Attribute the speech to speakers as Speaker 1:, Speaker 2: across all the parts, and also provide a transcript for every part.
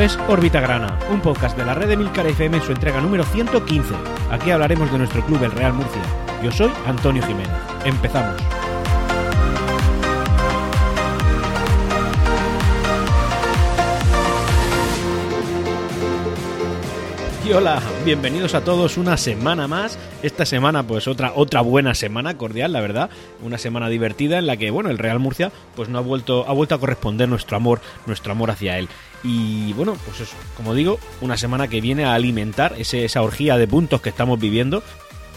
Speaker 1: Es Órbita Grana, un podcast de la red de Milcar FM en su entrega número 115. Aquí hablaremos de nuestro club, el Real Murcia. Yo soy Antonio Jiménez. Empezamos. Y hola, bienvenidos a todos una semana más. Esta semana, pues otra, otra buena semana, cordial, la verdad. Una semana divertida en la que, bueno, el Real Murcia, pues no ha vuelto, ha vuelto a corresponder nuestro amor, nuestro amor hacia él. Y bueno, pues es, como digo, una semana que viene a alimentar ese, esa orgía de puntos que estamos viviendo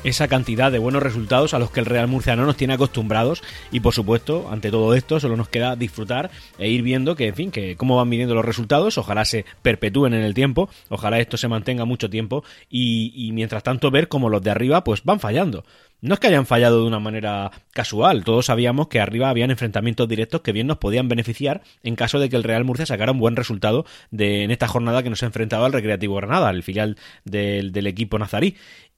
Speaker 1: esa cantidad de buenos resultados a los que el Real Murcia no nos tiene acostumbrados. Y por supuesto ante todo esto solo nos queda disfrutar e ir viendo que en fin que cómo van viniendo los resultados. Ojalá se perpetúen en el tiempo. Ojalá esto se mantenga mucho tiempo. Y, y mientras tanto ver cómo los de arriba pues van fallando no es que hayan fallado de una manera casual, todos sabíamos que arriba habían enfrentamientos directos que bien nos podían beneficiar en caso de que el Real Murcia sacara un buen resultado de, en esta jornada que nos ha enfrentado al Recreativo Granada, el filial del, equipo nazarí.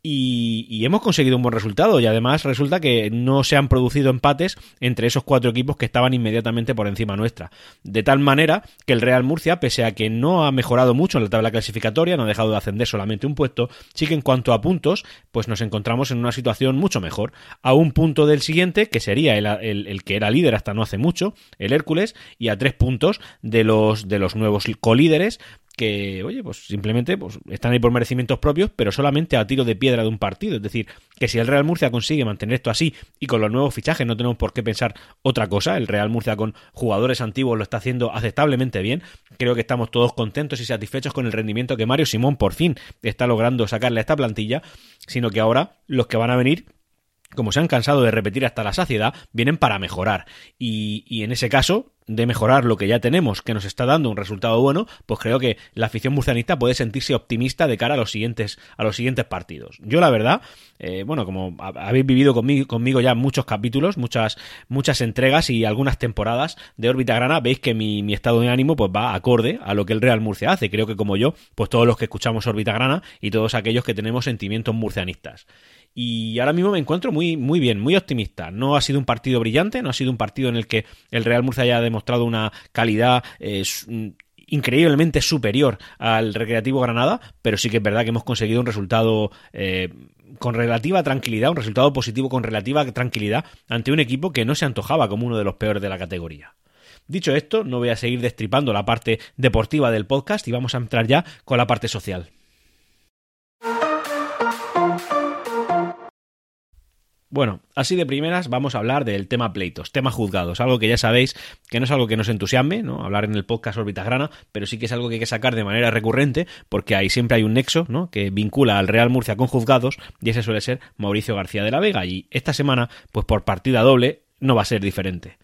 Speaker 1: Y, hemos conseguido un buen resultado y además resulta que no se han producido empates entre esos cuatro equipos que estaban inmediatamente por encima nuestra. De tal manera que el Real Murcia, pese a que no ha mejorado mucho en la tabla clasificatoria, no ha dejado de ascender solamente un puesto, sí que en cuanto a puntos, pues nos encontramos en una situación mucho mejor. A un punto del siguiente, que sería el, el que era líder hasta no hace mucho, el Hércules, y a tres puntos de los, de los nuevos colíderes, que, oye, pues simplemente pues, están ahí por merecimientos propios, pero solamente a tiro de piedra de un partido. Es decir, que si el Real Murcia consigue mantener esto así y con los nuevos fichajes no tenemos por qué pensar otra cosa, el Real Murcia con jugadores antiguos lo está haciendo aceptablemente bien. Creo que estamos todos contentos y satisfechos con el rendimiento que Mario Simón por fin está logrando sacarle a esta plantilla, sino que ahora los que van a venir como se han cansado de repetir hasta la saciedad, vienen para mejorar. Y, y, en ese caso, de mejorar lo que ya tenemos, que nos está dando un resultado bueno, pues creo que la afición murcianista puede sentirse optimista de cara a los siguientes, a los siguientes partidos. Yo, la verdad, eh, bueno, como habéis vivido conmigo, conmigo, ya muchos capítulos, muchas, muchas entregas y algunas temporadas de órbita grana, veis que mi, mi, estado de ánimo pues va acorde a lo que el Real Murcia hace. Creo que como yo, pues todos los que escuchamos órbita grana y todos aquellos que tenemos sentimientos murcianistas y ahora mismo me encuentro muy, muy bien, muy optimista. No ha sido un partido brillante, no ha sido un partido en el que el Real Murcia haya demostrado una calidad eh, increíblemente superior al Recreativo Granada, pero sí que es verdad que hemos conseguido un resultado eh, con relativa tranquilidad, un resultado positivo con relativa tranquilidad ante un equipo que no se antojaba como uno de los peores de la categoría. Dicho esto, no voy a seguir destripando la parte deportiva del podcast y vamos a entrar ya con la parte social. Bueno, así de primeras vamos a hablar del tema pleitos, tema juzgados, algo que ya sabéis que no es algo que nos entusiasme, ¿no? Hablar en el podcast Orbita Grana, pero sí que es algo que hay que sacar de manera recurrente, porque ahí siempre hay un nexo, ¿no? Que vincula al Real Murcia con juzgados, y ese suele ser Mauricio García de la Vega, y esta semana, pues por partida doble, no va a ser diferente.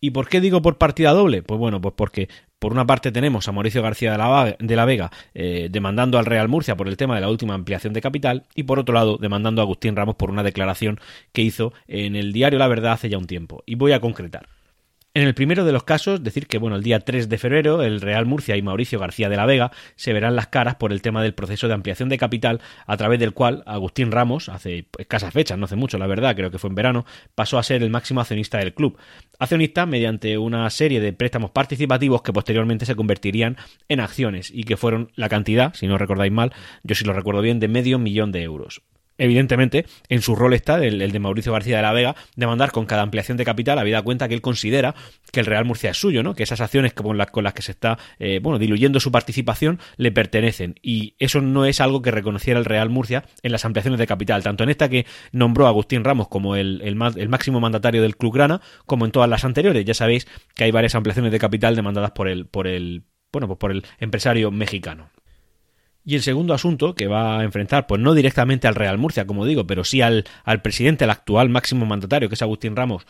Speaker 1: ¿Y por qué digo por partida doble? Pues bueno, pues porque por una parte tenemos a Mauricio García de la, Vega eh, demandando al Real Murcia por el tema de la última ampliación de capital y por otro lado demandando a Agustín Ramos por una declaración que hizo en el diario La Verdad hace ya un tiempo. Y voy a concretar. En el primero de los casos, decir que bueno, el día 3 de febrero el Real Murcia y Mauricio García de la Vega se verán las caras por el tema del proceso de ampliación de capital a través del cual Agustín Ramos, hace escasas fechas, no hace mucho la verdad, creo que fue en verano, pasó a ser el máximo accionista del club. Accionista mediante una serie de préstamos participativos que posteriormente se convertirían en acciones y que fueron la cantidad, si no recordáis mal, yo sí lo recuerdo bien, de medio millón de euros evidentemente, en su rol está el, de Mauricio García de la Vega, de mandar con cada ampliación de capital, habida cuenta que él considera que el Real Murcia es suyo, ¿no? Que esas acciones con las, que se está, eh, bueno, diluyendo su participación le pertenecen. Y eso no es algo que reconociera el Real Murcia en las ampliaciones de capital, tanto en esta que nombró a Agustín Ramos como el, el, el máximo mandatario del Club Grana, como en todas las anteriores. Ya sabéis que hay varias ampliaciones de capital demandadas por el, por el, bueno, pues por el empresario mexicano. Y el segundo asunto que va a enfrentar, pues no directamente al Real Murcia, como digo, pero sí al, al presidente, al actual máximo mandatario, que es Agustín Ramos,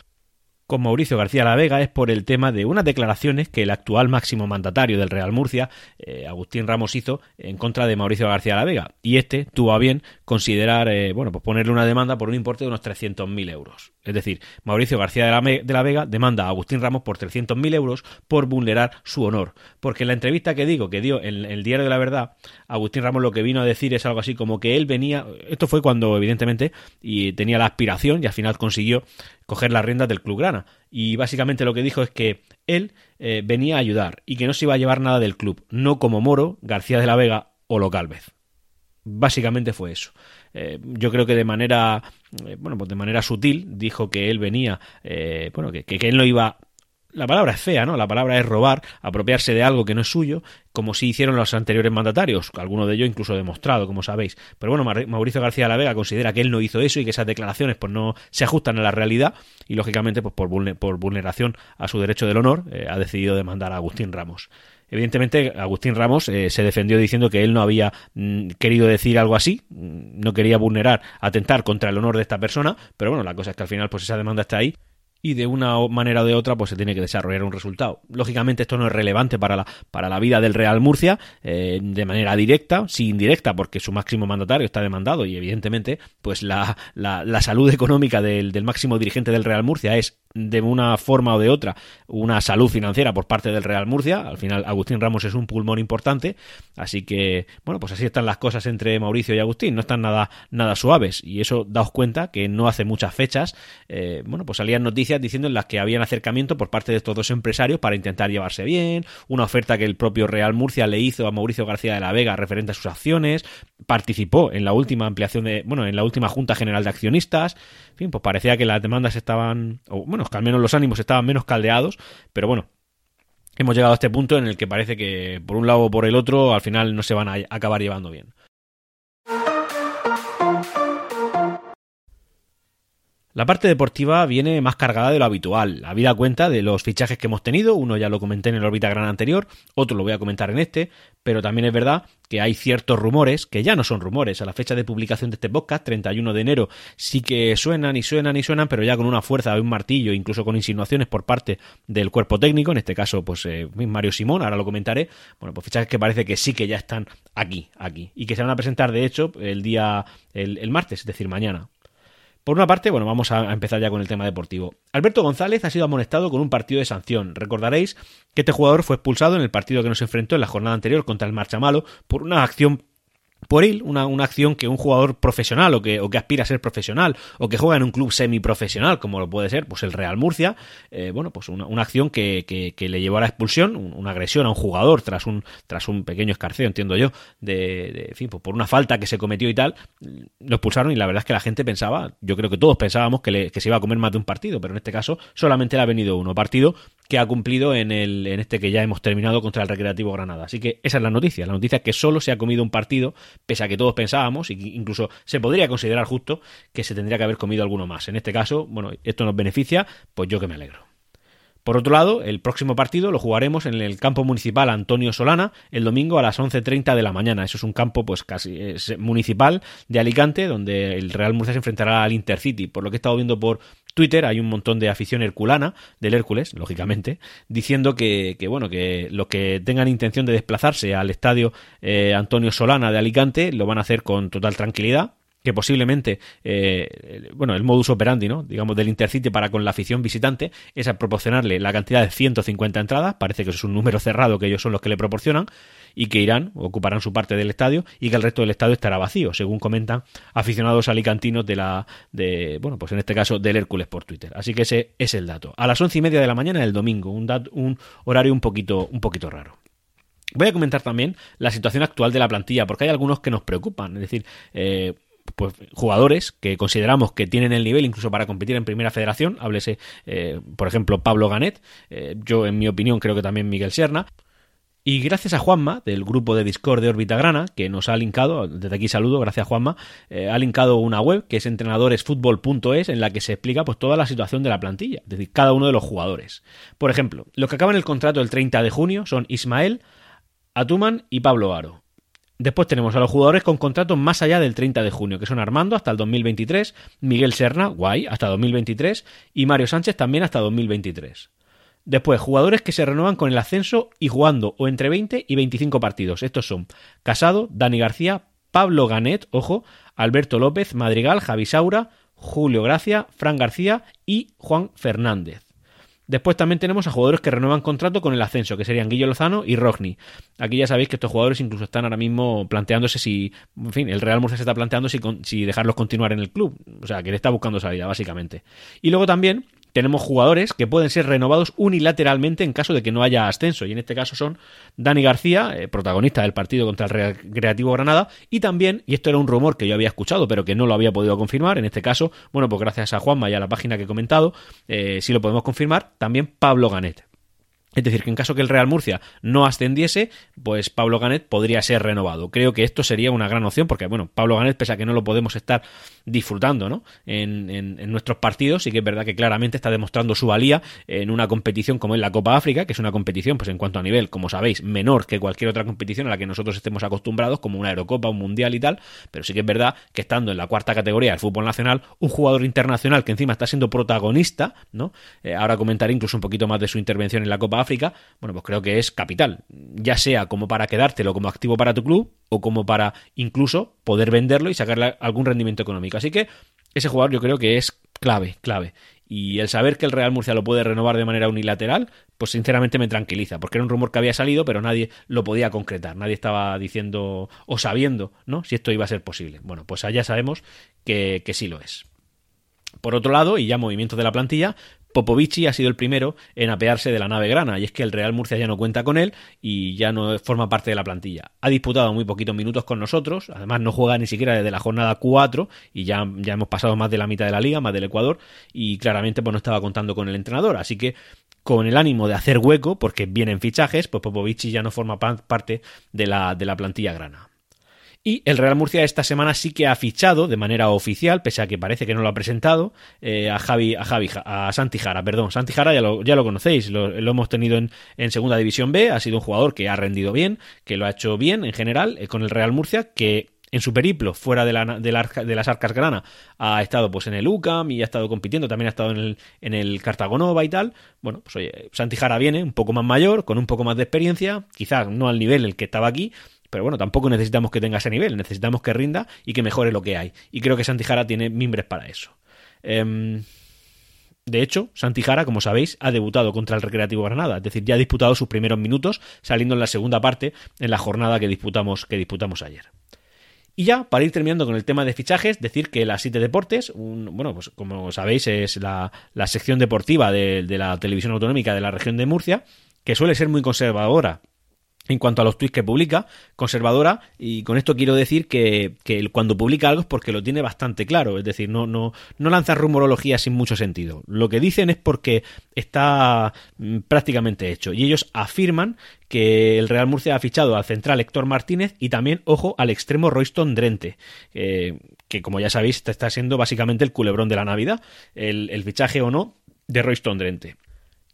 Speaker 1: con Mauricio García La Vega es por el tema de unas declaraciones que el actual máximo mandatario del Real Murcia, eh, Agustín Ramos, hizo en contra de Mauricio García La Vega. Y este tuvo a bien considerar, eh, bueno, pues ponerle una demanda por un importe de unos 300.000 euros. Es decir, Mauricio García de la, de la, Vega demanda a Agustín Ramos por 300.000 euros por vulnerar su honor. Porque en la entrevista que digo, que dio en el Diario de la Verdad, Agustín Ramos lo que vino a decir es algo así como que él venía, esto fue cuando evidentemente y tenía la aspiración y al final consiguió coger las riendas del Club Grana. Y básicamente lo que dijo es que él eh, venía a ayudar y que no se iba a llevar nada del club, no como Moro, García de la Vega o Localvez. Básicamente fue eso. Eh, yo creo que de manera, eh, bueno, pues de manera sutil dijo que él venía, bueno, que, que, él no iba la palabra es fea, ¿no? La palabra es robar, apropiarse de algo que no es suyo, como si hicieron los anteriores mandatarios, alguno de ellos incluso demostrado, como sabéis. Pero bueno, Mauricio García la Vega considera que él no hizo eso y que esas declaraciones pues no se ajustan a la realidad y lógicamente pues por, vulneración a su derecho del honor eh, ha decidido demandar a Agustín Ramos. Evidentemente, Agustín Ramos eh, se defendió diciendo que él no había mm, querido decir algo así, mm, no quería vulnerar, atentar contra el honor de esta persona, pero bueno, la cosa es que al final pues esa demanda está ahí y de una manera o de otra pues se tiene que desarrollar un resultado. Lógicamente esto no es relevante para la, para la vida del Real Murcia eh, de manera directa, sí indirecta porque su máximo mandatario está demandado y evidentemente pues la, la, la salud económica del, del máximo dirigente del Real Murcia es de una forma o de otra una salud financiera por parte del Real Murcia. Al final Agustín Ramos es un pulmón importante, así que bueno, pues así están las cosas entre Mauricio y Agustín, no están nada nada suaves. Y eso daos cuenta que no hace muchas fechas, eh, bueno, pues salían noticias diciendo en las que habían acercamiento por parte de estos dos empresarios para intentar llevarse bien, una oferta que el propio Real Murcia le hizo a Mauricio García de la Vega referente a sus acciones, participó en la última ampliación de, bueno, en la última Junta General de Accionistas, en fin, pues parecía que las demandas estaban, bueno, al menos los ánimos estaban menos caldeados, pero bueno, hemos llegado a este punto en el que parece que por un lado o por el otro al final no se van a acabar llevando bien. La parte deportiva viene más cargada de lo habitual. Habida cuenta de los fichajes que hemos tenido, uno ya lo comenté en el órbita gran anterior, otro lo voy a comentar en este, pero también es verdad que hay ciertos rumores, que ya no son rumores, a la fecha de publicación de este podcast, 31 de enero, sí que suenan y suenan y suenan, pero ya con una fuerza de un martillo, incluso con insinuaciones por parte del cuerpo técnico, en este caso, pues eh, Mario Simón, ahora lo comentaré, bueno, pues fichajes que parece que sí que ya están aquí, aquí, y que se van a presentar, de hecho, el día, el martes, es decir, mañana. Por una parte, bueno, vamos a empezar ya con el tema deportivo. Alberto González ha sido amonestado con un partido de sanción. Recordaréis que este jugador fue expulsado en el partido que nos enfrentó en la jornada anterior contra el Marchamalo por una acción por él, una, una, acción que un jugador profesional o que, o que aspira a ser profesional o que juega en un club semiprofesional, como lo puede ser pues el Real Murcia, eh, bueno, pues una, una acción que, que, le llevó a la expulsión, una agresión a un jugador tras un, tras un pequeño escarceo, entiendo yo, de, de fin, pues por una falta que se cometió y tal, lo expulsaron y la verdad es que la gente pensaba, yo creo que todos pensábamos que, le, que se iba a comer más de un partido, pero en este caso solamente le ha venido uno, partido que ha cumplido en, el, en este que ya hemos terminado contra el Recreativo Granada. Así que esa es la noticia. La noticia es que solo se ha comido un partido, pese a que todos pensábamos, y incluso se podría considerar justo que se tendría que haber comido alguno más. En este caso, bueno, esto nos beneficia, pues yo que me alegro. Por otro lado, el próximo partido lo jugaremos en el campo municipal Antonio Solana el domingo a las 11.30 de la mañana. Eso es un campo pues casi municipal de Alicante donde el Real Murcia se enfrentará al Intercity. Por lo que he estado viendo por Twitter hay un montón de afición herculana del Hércules, lógicamente, diciendo que, bueno, que los que tengan intención de desplazarse al estadio eh, Antonio Solana de Alicante lo van a hacer con total tranquilidad, que posiblemente, eh, bueno, el modus operandi, ¿no? Digamos, del Intercity para con la afición visitante es a proporcionarle la cantidad de 150 entradas, parece que es un número cerrado que ellos son los que le proporcionan, y que irán, ocuparán su parte del estadio, y que el resto del estadio estará vacío, según comentan aficionados alicantinos de la, de, bueno, pues en este caso del Hércules por Twitter. Así que ese es el dato. A las once y media de la mañana del domingo, un, un horario un poquito, un poquito raro. Voy a comentar también la situación actual de la plantilla, porque hay algunos que nos preocupan, es decir, eh, pues, jugadores que consideramos que tienen el nivel incluso para competir en primera federación, háblese, eh, por ejemplo, Pablo Ganet, eh, yo en mi opinión creo que también Miguel Serna, y gracias a Juanma, del grupo de Discord de Orbita Grana, que nos ha linkado, desde aquí saludo, gracias Juanma, eh, ha linkado una web que es entrenadoresfutbol.es en la que se explica pues toda la situación de la plantilla, es decir, cada uno de los jugadores. Por ejemplo, los que acaban el contrato el 30 de junio son Ismael, Atuman y Pablo Aro. Después tenemos a los jugadores con contratos más allá del 30 de junio, que son Armando hasta el 2023, Miguel Serna, guay, hasta 2023, y Mario Sánchez también hasta 2023. Después, jugadores que se renuevan con el ascenso y jugando o entre 20 y 25 partidos. Estos son Casado, Dani García, Pablo Ganet, ojo, Alberto López, Madrigal, Javi Saura, Julio Gracia, Fran García y Juan Fernández. Después también tenemos a jugadores que renuevan contrato con el ascenso, que serían Guillo Lozano y Rogni. Aquí ya sabéis que estos jugadores incluso están ahora mismo planteándose si, en fin, el Real Murcia se está planteando si, si dejarlos continuar en el club. O sea, que le está buscando salida, básicamente. Y luego también tenemos jugadores que pueden ser renovados unilateralmente en caso de que no haya ascenso. Y en este caso son Dani García, eh, protagonista del partido contra el Recreativo Granada, y también, y esto era un rumor que yo había escuchado, pero que no lo había podido confirmar, en este caso, bueno, pues gracias a Juanma y a la página que he comentado, eh, sí lo podemos confirmar, también Pablo Ganet. Es decir, que en caso que el Real Murcia no ascendiese, pues Pablo Ganet podría ser renovado. Creo que esto sería una gran opción porque, bueno, Pablo Ganet, pese a que no lo podemos estar disfrutando ¿no? en, en, nuestros partidos, sí que es verdad que claramente está demostrando su valía en una competición como es la Copa África, que es una competición, pues en cuanto a nivel, como sabéis, menor que cualquier otra competición a la que nosotros estemos acostumbrados, como una Eurocopa, un Mundial y tal, pero sí que es verdad que estando en la cuarta categoría del fútbol nacional, un jugador internacional que encima está siendo protagonista, ¿no? Eh, ahora comentaré incluso un poquito más de su intervención en la Copa África, bueno, pues creo que es capital, ya sea como para quedártelo como activo para tu club o como para incluso poder venderlo y sacarle algún rendimiento económico. Así que ese jugador yo creo que es clave, clave. Y el saber que el Real Murcia lo puede renovar de manera unilateral, pues sinceramente me tranquiliza, porque era un rumor que había salido, pero nadie lo podía concretar, nadie estaba diciendo o sabiendo, ¿no? Si esto iba a ser posible. Bueno, pues allá sabemos que, que sí lo es. Por otro lado, y ya movimientos de la plantilla, Popovici ha sido el primero en apearse de la nave grana, y es que el Real Murcia ya no cuenta con él y ya no forma parte de la plantilla. Ha disputado muy poquitos minutos con nosotros, además no juega ni siquiera desde la jornada 4 y ya, ya hemos pasado más de la mitad de la liga, más del Ecuador, y claramente pues no estaba contando con el entrenador, así que con el ánimo de hacer hueco, porque vienen fichajes, pues Popovici ya no forma parte de la, de la plantilla grana. Y el Real Murcia esta semana sí que ha fichado de manera oficial, pese a que parece que no lo ha presentado, eh, a Javi, a Javi, a Santi Jara, perdón. Santi Jara ya lo, ya lo conocéis, lo, hemos tenido en, en, Segunda División B, ha sido un jugador que ha rendido bien, que lo ha hecho bien en general eh, con el Real Murcia, que en su periplo fuera de, la, de, las arcas grana ha estado pues en el UCAM y ha estado compitiendo, también ha estado en el, en el Cartagonova y tal. Bueno, pues oye, Santi Jara viene un poco más mayor, con un poco más de experiencia, quizás no al nivel el que estaba aquí, pero bueno, tampoco necesitamos que tenga ese nivel, necesitamos que rinda y que mejore lo que hay. Y creo que Santijara tiene mimbres para eso. Em, de hecho, Santijara, como sabéis, ha debutado contra el Recreativo Granada, es decir, ya ha disputado sus primeros minutos, saliendo en la segunda parte en la jornada que disputamos, que disputamos ayer. Y ya, para ir terminando con el tema de fichajes, decir que la Siete Deportes, bueno, pues como sabéis, es la, sección deportiva de la televisión autonómica de la región de Murcia, que suele ser muy conservadora en cuanto a los tweets que publica, conservadora, y con esto quiero decir que, cuando publica algo es porque lo tiene bastante claro, es decir, no, no, no lanza rumorología sin mucho sentido. Lo que dicen es porque está mm, prácticamente hecho, y ellos afirman que el Real Murcia ha fichado al central Héctor Martínez y también, ojo, al extremo Royston Drente, que como ya sabéis está siendo básicamente el culebrón de la Navidad, el, el fichaje o no de Royston Drente.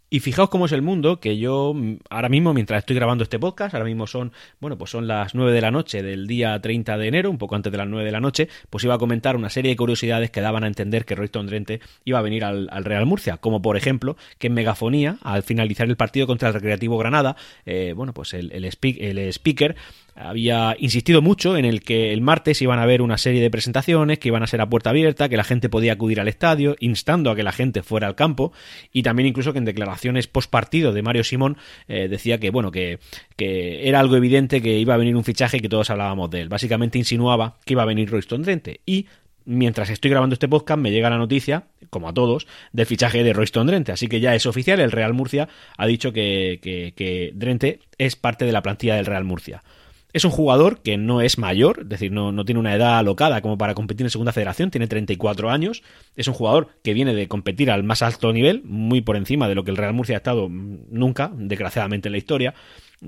Speaker 1: Y fijaos cómo es el mundo, que yo mm, ahora mismo, mientras estoy grabando este podcast, ahora mismo son, bueno, pues son las 9 de la noche del día 30 de enero, un poco antes de las 9 de la noche, pues iba a comentar una serie de curiosidades que daban a entender que Royston Drente iba a venir al, Real Murcia, como por ejemplo que en Megafonía, al finalizar el partido contra el Recreativo Granada, eh, bueno, pues el, el speaker había insistido mucho en el que el martes iban a haber una serie de presentaciones que iban a ser a puerta abierta, que la gente podía acudir al estadio, instando a que la gente fuera al campo y también incluso que en declaraciones post partido de Mario Simón eh, decía que bueno que, que, era algo evidente que iba a venir un fichaje y que todos hablábamos de él. Básicamente insinuaba que iba a venir Royston Drente y mientras estoy grabando este podcast me llega la noticia, como a todos, del fichaje de Royston Drente. Así que ya es oficial, el Real Murcia ha dicho que, que, que es parte de la plantilla del Real Murcia. Es un jugador que no es mayor, es decir, no, no, tiene una edad alocada como para competir en segunda federación, tiene 34 años, es un jugador que viene de competir al más alto nivel, muy por encima de lo que el Real Murcia ha estado nunca, desgraciadamente en la historia,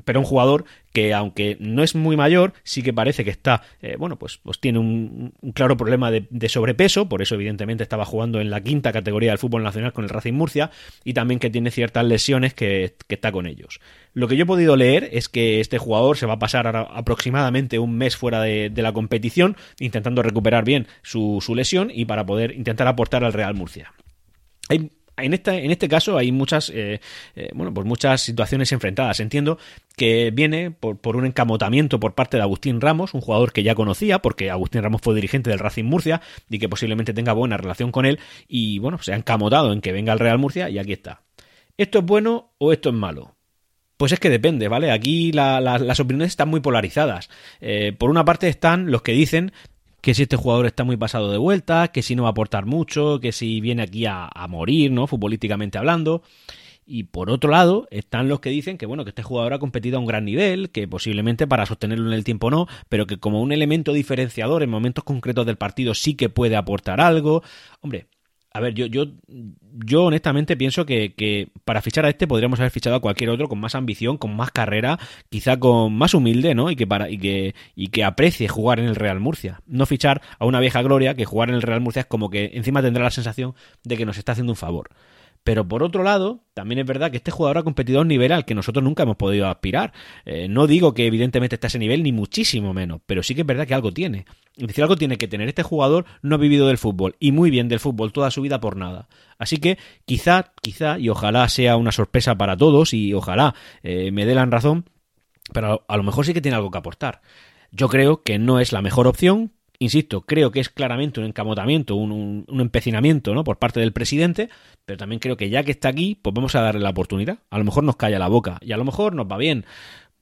Speaker 1: pero un jugador que aunque no es muy mayor, sí que parece que está, eh, bueno, pues, pues tiene un, claro problema de, sobrepeso, por eso evidentemente estaba jugando en la quinta categoría del fútbol nacional con el Racing Murcia, y también que tiene ciertas lesiones que, está con ellos. Lo que yo he podido leer es que este jugador se va a pasar aproximadamente un mes fuera de, la competición, intentando recuperar bien su, su lesión y para poder intentar aportar al Real Murcia. En, en este caso hay muchas, eh, eh, bueno, pues muchas situaciones enfrentadas. Entiendo que viene por, un encamotamiento por parte de Agustín Ramos, un jugador que ya conocía, porque Agustín Ramos fue dirigente del Racing Murcia y que posiblemente tenga buena relación con él. Y bueno, se ha encamotado en que venga al Real Murcia y aquí está. ¿Esto es bueno o esto es malo? Pues es que depende, ¿vale? Aquí las opiniones están muy polarizadas. Eh, por una parte están los que dicen que si este jugador está muy pasado de vuelta, que si no va a aportar mucho, que si viene aquí a, a morir, ¿no? Futbolísticamente hablando. Y por otro lado, están los que dicen que bueno, que este jugador ha competido a un gran nivel, que posiblemente para sostenerlo en el tiempo no, pero que como un elemento diferenciador en momentos concretos del partido sí que puede aportar algo. Hombre, a ver, yo, yo, yo honestamente pienso que, que, para fichar a este podríamos haber fichado a cualquier otro con más ambición, con más carrera, quizá con más humilde, ¿no? Y que para, y que, y que aprecie jugar en el Real Murcia. No fichar a una vieja gloria que jugar en el Real Murcia es como que encima tendrá la sensación de que nos está haciendo un favor. Pero por otro lado, también es verdad que este jugador ha competido a un nivel al que nosotros nunca hemos podido aspirar. Eh, no digo que evidentemente esté a ese nivel, ni muchísimo menos, pero sí que es verdad que algo tiene. Es decir, algo tiene que tener. Este jugador no ha vivido del fútbol, y muy bien del fútbol, toda su vida por nada. Así que quizá, quizá, y ojalá sea una sorpresa para todos, y ojalá eh, me dé la razón, pero a lo mejor sí que tiene algo que aportar. Yo creo que no es la mejor opción, Insisto, creo que es claramente un encamotamiento, un, empecinamiento ¿no? por parte del presidente, pero también creo que ya que está aquí, pues vamos a darle la oportunidad. A lo mejor nos calla la boca y a lo mejor nos va bien.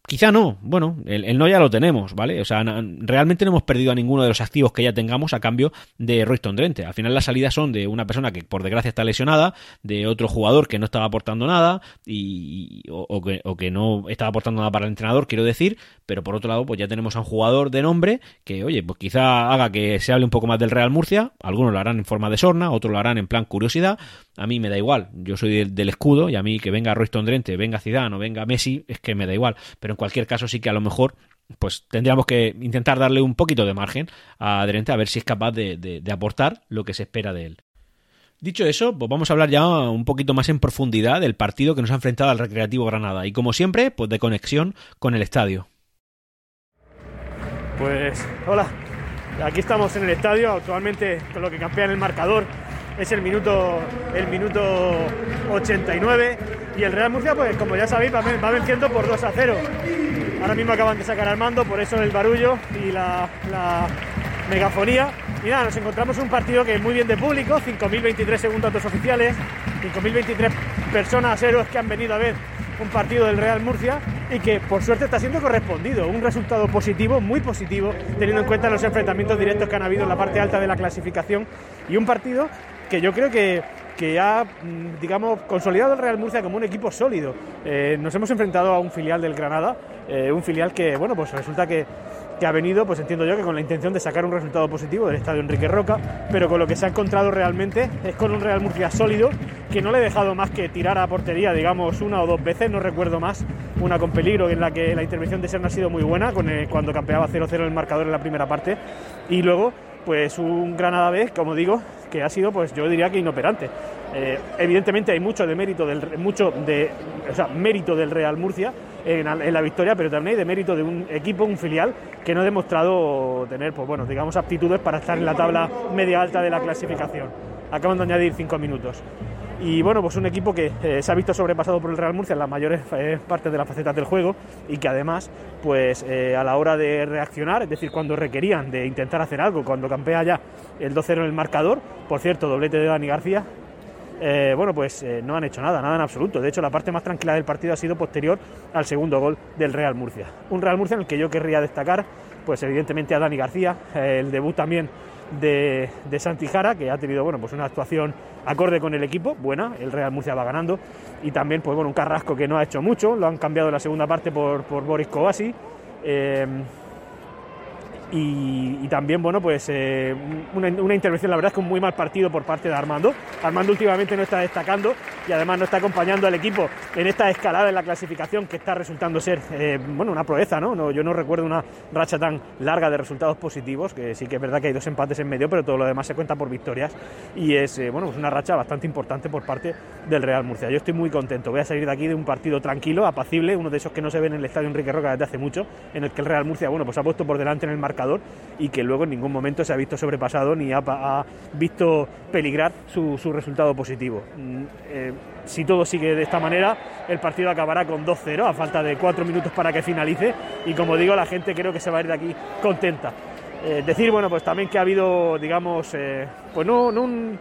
Speaker 1: Quizá no, bueno, el, no ya lo tenemos, ¿vale? O sea, realmente no hemos perdido a ninguno de los activos que ya tengamos a cambio de Royston Drente. Al final las salidas son de una persona que por desgracia está lesionada, de otro jugador que no estaba aportando nada y, o, que, o, que, no estaba aportando nada para el entrenador, quiero decir, pero por otro lado pues ya tenemos a un jugador de nombre que, oye, pues quizá haga que se hable un poco más del Real Murcia, algunos lo harán en forma de sorna, otros lo harán en plan curiosidad, a mí me da igual, yo soy del, escudo y a mí que venga Royston Drente, venga Zidane o venga Messi, es que me da igual, pero cualquier caso sí que a lo mejor pues tendríamos que intentar darle un poquito de margen a Drente a ver si es capaz de, de, de, aportar lo que se espera de él. Dicho eso, pues vamos a hablar ya un poquito más en profundidad del partido que nos ha enfrentado al Recreativo Granada y como siempre, pues de conexión con el estadio.
Speaker 2: Pues hola, aquí estamos en el estadio, actualmente con lo que campea en el marcador es el minuto, el minuto 89 y el Real Murcia, pues como ya sabéis, va, venciendo por 2 a 0. Ahora mismo acaban de sacar al mando, por eso el barullo y la, megafonía. Y nada, nos encontramos en un partido que es muy bien de público, 5.023 según datos oficiales, 5.023 personas, héroes que han venido a ver un partido del Real Murcia y que por suerte está siendo correspondido. Un resultado positivo, muy positivo, teniendo en cuenta los enfrentamientos directos que han habido en la parte alta de la clasificación y un partido que yo creo que, que ha, digamos, consolidado el Real Murcia como un equipo sólido. Eh, nos hemos enfrentado a un filial del Granada, eh, un filial que, bueno, pues resulta que, que, ha venido, pues entiendo yo que con la intención de sacar un resultado positivo del estadio Enrique Roca, pero con lo que se ha encontrado realmente es con un Real Murcia sólido que no le he dejado más que tirar a portería, digamos, una o dos veces, no recuerdo más, una con peligro en la que la intervención de Serna ha sido muy buena, con cuando campeaba 0-0 el marcador en la primera parte, y luego pues un Granada B, como digo, que ha sido, pues yo diría que inoperante. Eh, evidentemente hay mucho de mérito del mucho de, o sea, mérito del Real Murcia en, en, la victoria, pero también hay de mérito de un equipo, un filial que no ha demostrado tener, pues bueno, digamos, aptitudes para estar en la tabla media alta de la clasificación. Acaban de añadir cinco minutos. Y bueno, pues un equipo que eh, se ha visto sobrepasado por el Real Murcia en las mayores eh, partes de las facetas del juego y que además, pues eh, a la hora de reaccionar, es decir, cuando requerían de intentar hacer algo, cuando campea ya el 2-0 en el marcador, por cierto, doblete de Dani García, bueno, pues no han hecho nada, nada en absoluto. De hecho, la parte más tranquila del partido ha sido posterior al segundo gol del Real Murcia. Un Real Murcia en el que yo querría destacar, pues evidentemente a Dani García, el debut también de, de Santi Jara, que ha tenido bueno, pues una actuación acorde con el equipo, buena, el Real Murcia va ganando, y también pues bueno, un Carrasco que no ha hecho mucho, lo han cambiado en la segunda parte por, por Boris Kovaci. Y, también, bueno, pues eh, una, intervención, la verdad es que un muy mal partido por parte de Armando. Armando últimamente no está destacando y además no está acompañando al equipo en esta escalada en la clasificación que está resultando ser, eh, bueno, una proeza, ¿no? ¿no? Yo no recuerdo una racha tan larga de resultados positivos, que sí que es verdad que hay dos empates en medio, pero todo lo demás se cuenta por victorias y es, eh, bueno, pues una racha bastante importante por parte del Real Murcia. Yo estoy muy contento, voy a salir de aquí de un partido tranquilo, apacible, uno de esos que no se ven en el estadio Enrique Roca desde hace mucho, en el que el Real Murcia, bueno, pues ha puesto por delante en el marcador y que luego en ningún momento se ha visto sobrepasado ni ha, visto peligrar su, su resultado positivo. Eh, si todo sigue de esta manera, el partido acabará con 2-0 a falta de 4 minutos para que finalice y como digo, la gente creo que se va a ir de aquí contenta. Eh, decir, bueno, pues también que ha habido, digamos, eh, pues no, no un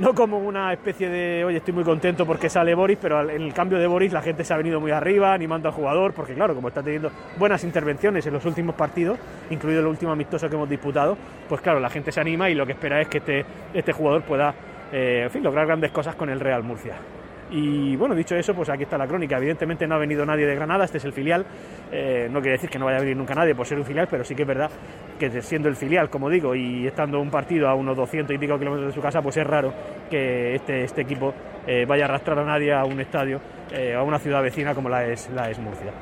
Speaker 2: no como una especie de, oye, estoy muy contento porque sale Boris, pero en el cambio de Boris la gente se ha venido muy arriba, animando al jugador, porque claro, como está teniendo buenas intervenciones en los últimos partidos, incluido el último amistoso que hemos disputado, pues claro, la gente se anima y lo que espera es que este, este jugador pueda, eh, en fin, lograr grandes cosas con el Real Murcia. Y bueno, dicho eso, pues aquí está la crónica. Evidentemente no ha venido nadie de Granada, este es el filial. Eh, no quiere decir que no vaya a venir nunca nadie por ser un filial, pero sí que es verdad que siendo el filial, como digo, y estando un partido a unos 200 y pico kilómetros de su casa, pues es raro que este, este equipo eh, vaya a arrastrar a nadie a un estadio, eh, a una ciudad vecina como la es, la es Murcia.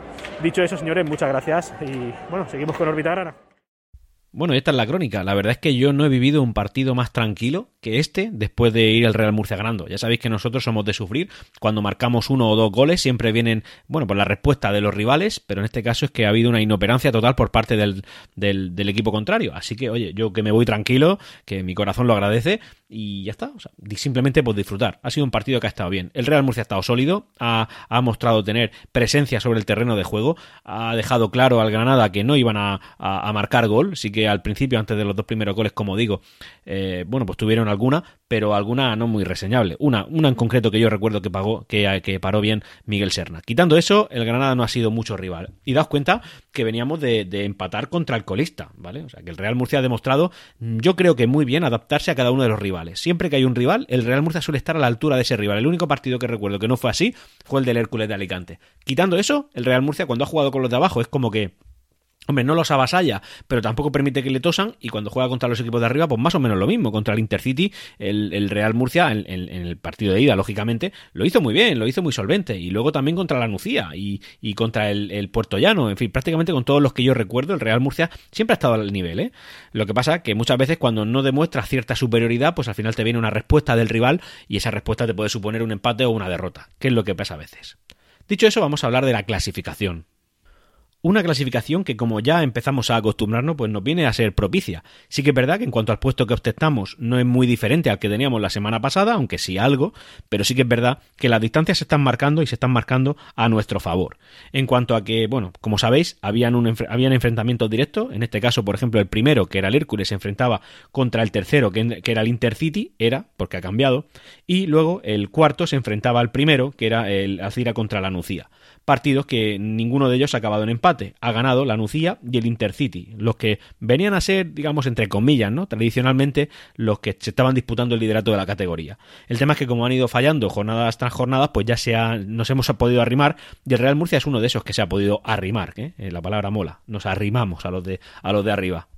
Speaker 2: Dicho eso, señores, muchas gracias y bueno, seguimos con Órbita Grana.
Speaker 1: Bueno, esta es la crónica. La verdad es que yo no he vivido un partido más tranquilo que este después de ir al Real Murcia ganando. Ya sabéis que nosotros somos de sufrir. Cuando marcamos uno o dos goles siempre vienen, bueno, por la respuesta de los rivales, pero en este caso es que ha habido una inoperancia total por parte del, del, equipo contrario. Así que, oye, yo que me voy tranquilo, que mi corazón lo agradece y ya está. O sea, simplemente por disfrutar. Ha sido un partido que ha estado bien. El Real Murcia ha estado sólido, ha, mostrado tener presencia sobre el terreno de juego, ha dejado claro al Granada que no iban a, a, marcar gol, sí que al principio, antes de los dos primeros goles, como digo, eh, bueno, pues tuvieron alguna, pero alguna no muy reseñable. Una, una en concreto que yo recuerdo que pagó, que, que paró bien Miguel Serna. Quitando eso, el Granada no ha sido mucho rival. Y daos cuenta que veníamos de, de empatar contra el colista, ¿vale? O sea, que el Real Murcia ha demostrado, yo creo que muy bien, adaptarse a cada uno de los rivales. Siempre que hay un rival, el Real Murcia suele estar a la altura de ese rival. El único partido que recuerdo que no fue así fue el del Hércules de Alicante. Quitando eso, el Real Murcia cuando ha jugado con los de abajo es como que Hombre, no los avasalla, pero tampoco permite que le tosan. Y cuando juega contra los equipos de arriba, pues más o menos lo mismo. Contra el Intercity, el, Real Murcia, en, el partido de ida, lógicamente, lo hizo muy bien, lo hizo muy solvente. Y luego también contra la Nucía y, contra el, Puerto Llano. En fin, prácticamente con todos los que yo recuerdo, el Real Murcia siempre ha estado al nivel. ¿eh? Lo que pasa que muchas veces cuando no demuestra cierta superioridad, pues al final te viene una respuesta del rival y esa respuesta te puede suponer un empate o una derrota, que es lo que pasa a veces. Dicho eso, vamos a hablar de la clasificación. Una clasificación que, como ya empezamos a acostumbrarnos, pues nos viene a ser propicia. Sí que es verdad que en cuanto al puesto que ostentamos no es muy diferente al que teníamos la semana pasada, aunque sí algo, pero sí que es verdad que las distancias se están marcando y se están marcando a nuestro favor. En cuanto a que, bueno, como sabéis, habían, un, habían enfrentamientos directos, en este caso, por ejemplo, el primero, que era el Hércules, se enfrentaba contra el tercero, que, era el Intercity, era, porque ha cambiado, y luego el cuarto se enfrentaba al primero, que era el Alcira contra la Nucía partidos que ninguno de ellos ha acabado en empate. Ha ganado la Nucía y el Intercity, los que venían a ser, digamos, entre comillas, ¿no? Tradicionalmente los que se estaban disputando el liderato de la categoría. El tema es que como han ido fallando jornadas tras jornadas, pues ya se nos hemos podido arrimar y el Real Murcia es uno de esos que se ha podido arrimar, ¿eh? Eh, la palabra mola, nos arrimamos a los de, a los de arriba.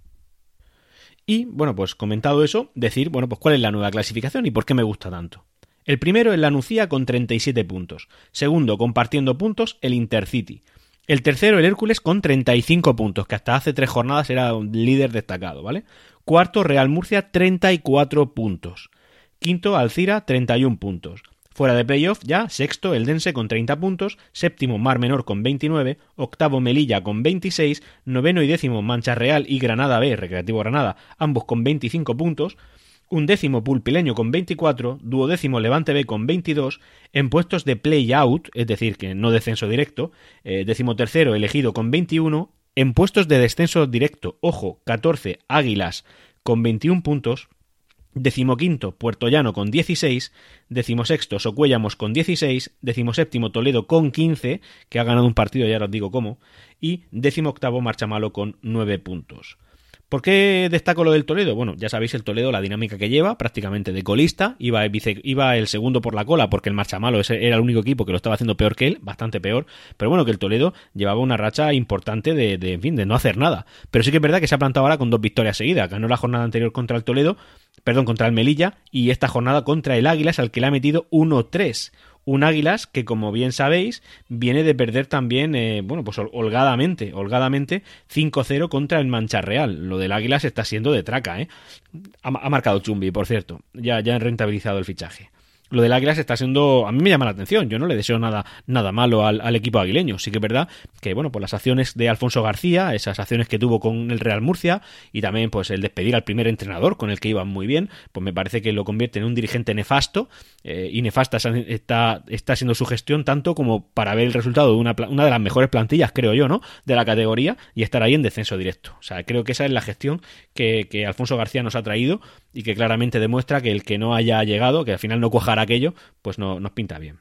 Speaker 1: Y bueno, pues comentado eso, decir, bueno, pues cuál es la nueva clasificación y por qué me gusta tanto. El primero es la Nucía con 37 puntos. Segundo, compartiendo puntos, el Intercity. El tercero, el Hércules, con 35 puntos, que hasta hace tres jornadas era un líder destacado, ¿vale? Cuarto, Real Murcia, 34 puntos. Quinto, Alcira, 31 puntos. Fuera de playoff ya, sexto, el Dense con 30 puntos, séptimo, Mar Menor con 29, octavo, Melilla con 26, noveno y décimo, Mancha Real y Granada B, Recreativo Granada, ambos con 25 puntos, un décimo Pulpileño con 24, duodécimo Levante B con 22, en puestos de play-out, es decir, que no descenso directo, eh, tercero Elegido con 21, en puestos de descenso directo, ojo, 14 Águilas con 21 puntos, decimoquinto Puerto Llano con 16, decimosexto Socuéllamos con 16, decimoséptimo Toledo con 15, que ha ganado un partido, ya os digo cómo, y decimoctavo Marchamalo con 9 puntos. ¿Por qué destaco lo del Toledo? Bueno, ya sabéis el Toledo, la dinámica que lleva, prácticamente de colista, iba, iba el segundo por la cola porque el Marchamalo era el único equipo que lo estaba haciendo peor que él, bastante peor, pero bueno, que el Toledo llevaba una racha importante de, en fin, de no hacer nada. Pero sí que es verdad que se ha plantado ahora con dos victorias seguidas. Ganó la jornada anterior contra el Toledo, perdón, contra el Melilla, y esta jornada contra el Águilas, al que le ha metido 1-3 un Águilas que, como bien sabéis, viene de perder también, eh, bueno, pues holgadamente, holgadamente 5-0 contra el Mancha Real. Lo del Águilas está siendo de traca, ¿eh? Ha, marcado Chumbi, por cierto. Ya, ya han rentabilizado el fichaje lo del Águilas está siendo. A mí me llama la atención. Yo no le deseo nada, nada malo al, equipo aguileño. Sí que es verdad que, bueno, por las acciones de Alfonso García, esas acciones que tuvo con el Real Murcia y también, pues, el despedir al primer entrenador con el que iban muy bien, pues me parece que lo convierte en un dirigente nefasto. Eh, y nefasta está, está siendo su gestión tanto como para ver el resultado de una, una de las mejores plantillas, creo yo, ¿no? De la categoría y estar ahí en descenso directo. O sea, creo que esa es la gestión que, que Alfonso García nos ha traído y que claramente demuestra que el que no haya llegado, que al final no cuajará aquello, pues no nos pinta bien.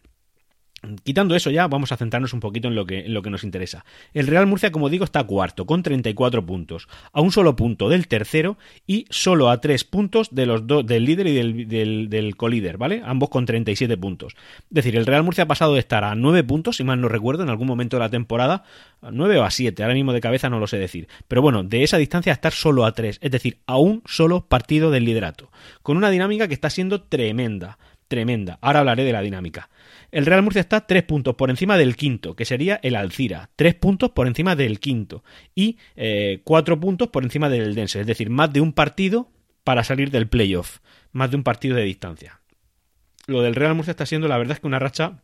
Speaker 1: Quitando eso ya, vamos a centrarnos un poquito en lo, que, nos interesa. El Real Murcia, como digo, está cuarto, con 34 puntos, a un solo punto del tercero y solo a tres puntos de los del líder y del, colíder, ¿vale? Ambos con 37 puntos. Es decir, el Real Murcia ha pasado de estar a 9 puntos, si mal no recuerdo, en algún momento de la temporada, a 9 o a 7, ahora mismo de cabeza no lo sé decir. Pero bueno, de esa distancia a estar solo a 3, es decir, a un solo partido del liderato, con una dinámica que está siendo tremenda tremenda. Ahora hablaré de la dinámica. El Real Murcia está tres puntos por encima del quinto, que sería el Alcira. Tres puntos por encima del quinto. Y eh, cuatro puntos por encima del Dense. Es decir, más de un partido para salir del playoff. Más de un partido de distancia. Lo del Real Murcia está siendo, la verdad, es que una racha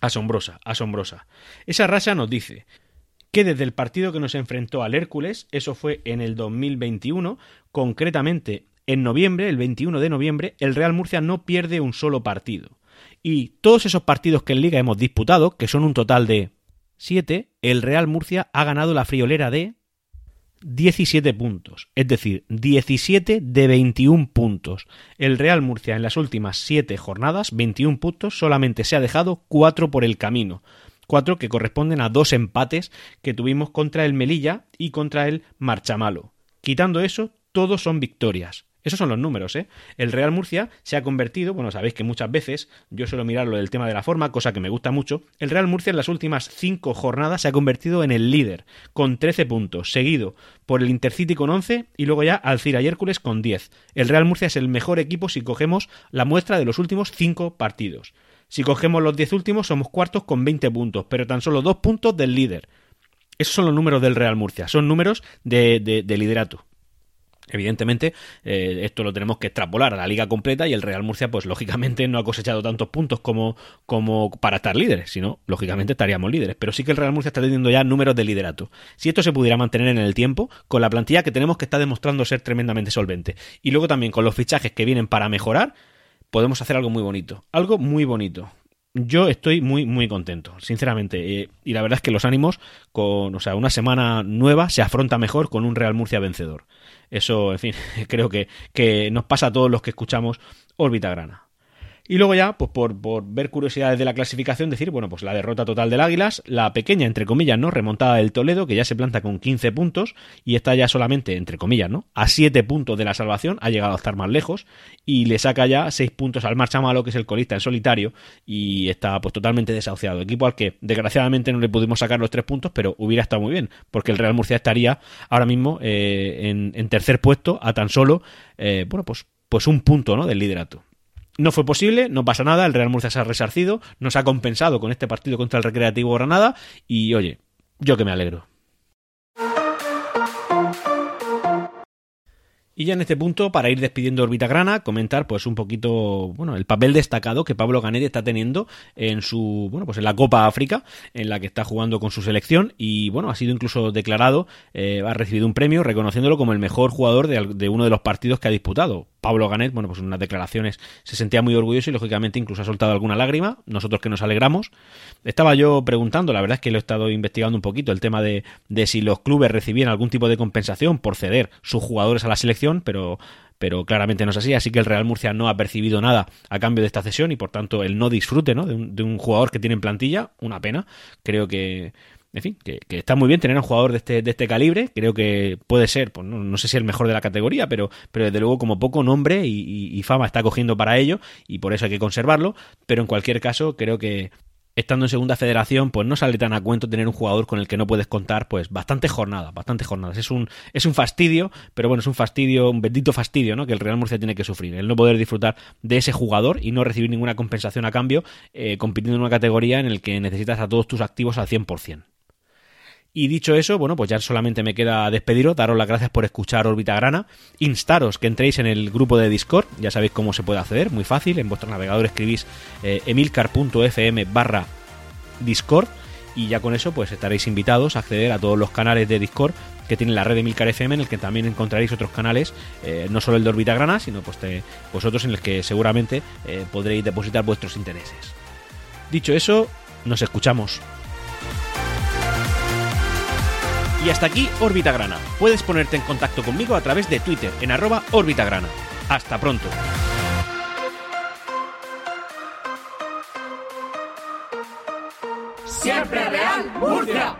Speaker 1: asombrosa, asombrosa. Esa racha nos dice que desde el partido que nos enfrentó al Hércules, eso fue en el 2021, concretamente en noviembre, el 21 de noviembre, el Real Murcia no pierde un solo partido. Y todos esos partidos que en Liga hemos disputado, que son un total de 7, el Real Murcia ha ganado la friolera de 17 puntos, es decir, 17 de 21 puntos. El Real Murcia en las últimas 7 jornadas, 21 puntos, solamente se ha dejado 4 por el camino. 4 que corresponden a dos empates que tuvimos contra el Melilla y contra el Marchamalo. Quitando eso, todos son victorias. Esos son los números, ¿eh? El Real Murcia se ha convertido, bueno, sabéis que muchas veces yo suelo mirarlo del tema de la forma, cosa que me gusta mucho. El Real Murcia en las últimas cinco jornadas se ha convertido en el líder, con 13 puntos, seguido por el Intercity con 11 y luego ya Alcira y Hércules con 10. El Real Murcia es el mejor equipo si cogemos la muestra de los últimos cinco partidos. Si cogemos los 10 últimos, somos cuartos con 20 puntos, pero tan solo dos puntos del líder. Esos son los números del Real Murcia, son números de, de liderato. Evidentemente, eh, esto lo tenemos que extrapolar a la liga completa y el Real Murcia, pues lógicamente no ha cosechado tantos puntos como, como para estar líderes, sino lógicamente estaríamos líderes. Pero sí que el Real Murcia está teniendo ya números de liderato. Si esto se pudiera mantener en el tiempo, con la plantilla que tenemos que está demostrando ser tremendamente solvente, y luego también con los fichajes que vienen para mejorar, podemos hacer algo muy bonito. Algo muy bonito yo estoy muy, muy contento, sinceramente. Eh, y la verdad es que los ánimos, con, o sea, una semana nueva se afronta mejor con un Real Murcia vencedor. Eso, en fin, creo que, que nos pasa a todos los que escuchamos Órbita Grana. Y luego ya, pues por, por, ver curiosidades de la clasificación, decir, bueno, pues la derrota total del Águilas, la pequeña, entre comillas, ¿no? Remontada del Toledo, que ya se planta con 15 puntos y está ya solamente, entre comillas, ¿no? A 7 puntos de la salvación, ha llegado a estar más lejos y le saca ya 6 puntos al Marcha Malo, que es el colista en solitario, y está pues totalmente desahuciado. Equipo al que desgraciadamente no le pudimos sacar los 3 puntos, pero hubiera estado muy bien, porque el Real Murcia estaría ahora mismo eh, en, en, tercer puesto a tan solo, eh, bueno, pues, pues un punto, ¿no? Del liderato. No fue posible, no pasa nada, el Real Murcia se ha resarcido, nos ha compensado con este partido contra el Recreativo Granada y oye, yo que me alegro. Y ya en este punto, para ir despidiendo Orbita Grana, comentar pues un poquito, bueno, el papel destacado que Pablo Ganetti está teniendo en su, bueno, pues en la Copa África, en la que está jugando con su selección y bueno, ha sido incluso declarado, eh, ha recibido un premio reconociéndolo como el mejor jugador de, de uno de los partidos que ha disputado. Pablo Ganet, bueno, pues unas declaraciones se sentía muy orgulloso y lógicamente incluso ha soltado alguna lágrima, nosotros que nos alegramos. Estaba yo preguntando, la verdad es que lo he estado investigando un poquito, el tema de, de si los clubes recibían algún tipo de compensación por ceder sus jugadores a la selección, pero pero claramente no es así, así que el Real Murcia no ha percibido nada a cambio de esta cesión y por tanto el no disfrute ¿no? De, un, de un jugador que tiene en plantilla, una pena, creo que en fin, que, está muy bien tener a un jugador de este, de este calibre. Creo que puede ser, pues no, no, sé si el mejor de la categoría, pero, pero desde luego como poco nombre y, y, fama está cogiendo para ello y por eso hay que conservarlo. Pero en cualquier caso, creo que estando en segunda federación, pues no sale tan a cuento tener un jugador con el que no puedes contar, pues bastantes jornadas, bastantes jornadas. Es un, es un fastidio, pero bueno, es un fastidio, un bendito fastidio, ¿no? Que el Real Murcia tiene que sufrir. El no poder disfrutar de ese jugador y no recibir ninguna compensación a cambio, eh, compitiendo en una categoría en el que necesitas a todos tus activos al 100%. Y dicho eso, bueno, pues ya solamente me queda despediros, daros las gracias por escuchar Órbita Grana, instaros que entréis en el grupo de Discord, ya sabéis cómo se puede acceder, muy fácil, en vuestro navegador escribís eh, emilcar.fm barra Discord y ya con eso pues estaréis invitados a acceder a todos los canales de Discord que tiene la red de Milcar FM en el que también encontraréis otros canales, eh, no solo el de Orbita Grana, sino pues te, vosotros en el que seguramente eh, podréis depositar vuestros intereses. Dicho eso, nos escuchamos. Y hasta aquí Órbita Grana. Puedes ponerte en contacto conmigo a través de Twitter en arroba Orbitagrana. Hasta pronto.
Speaker 3: Siempre Real Murcia.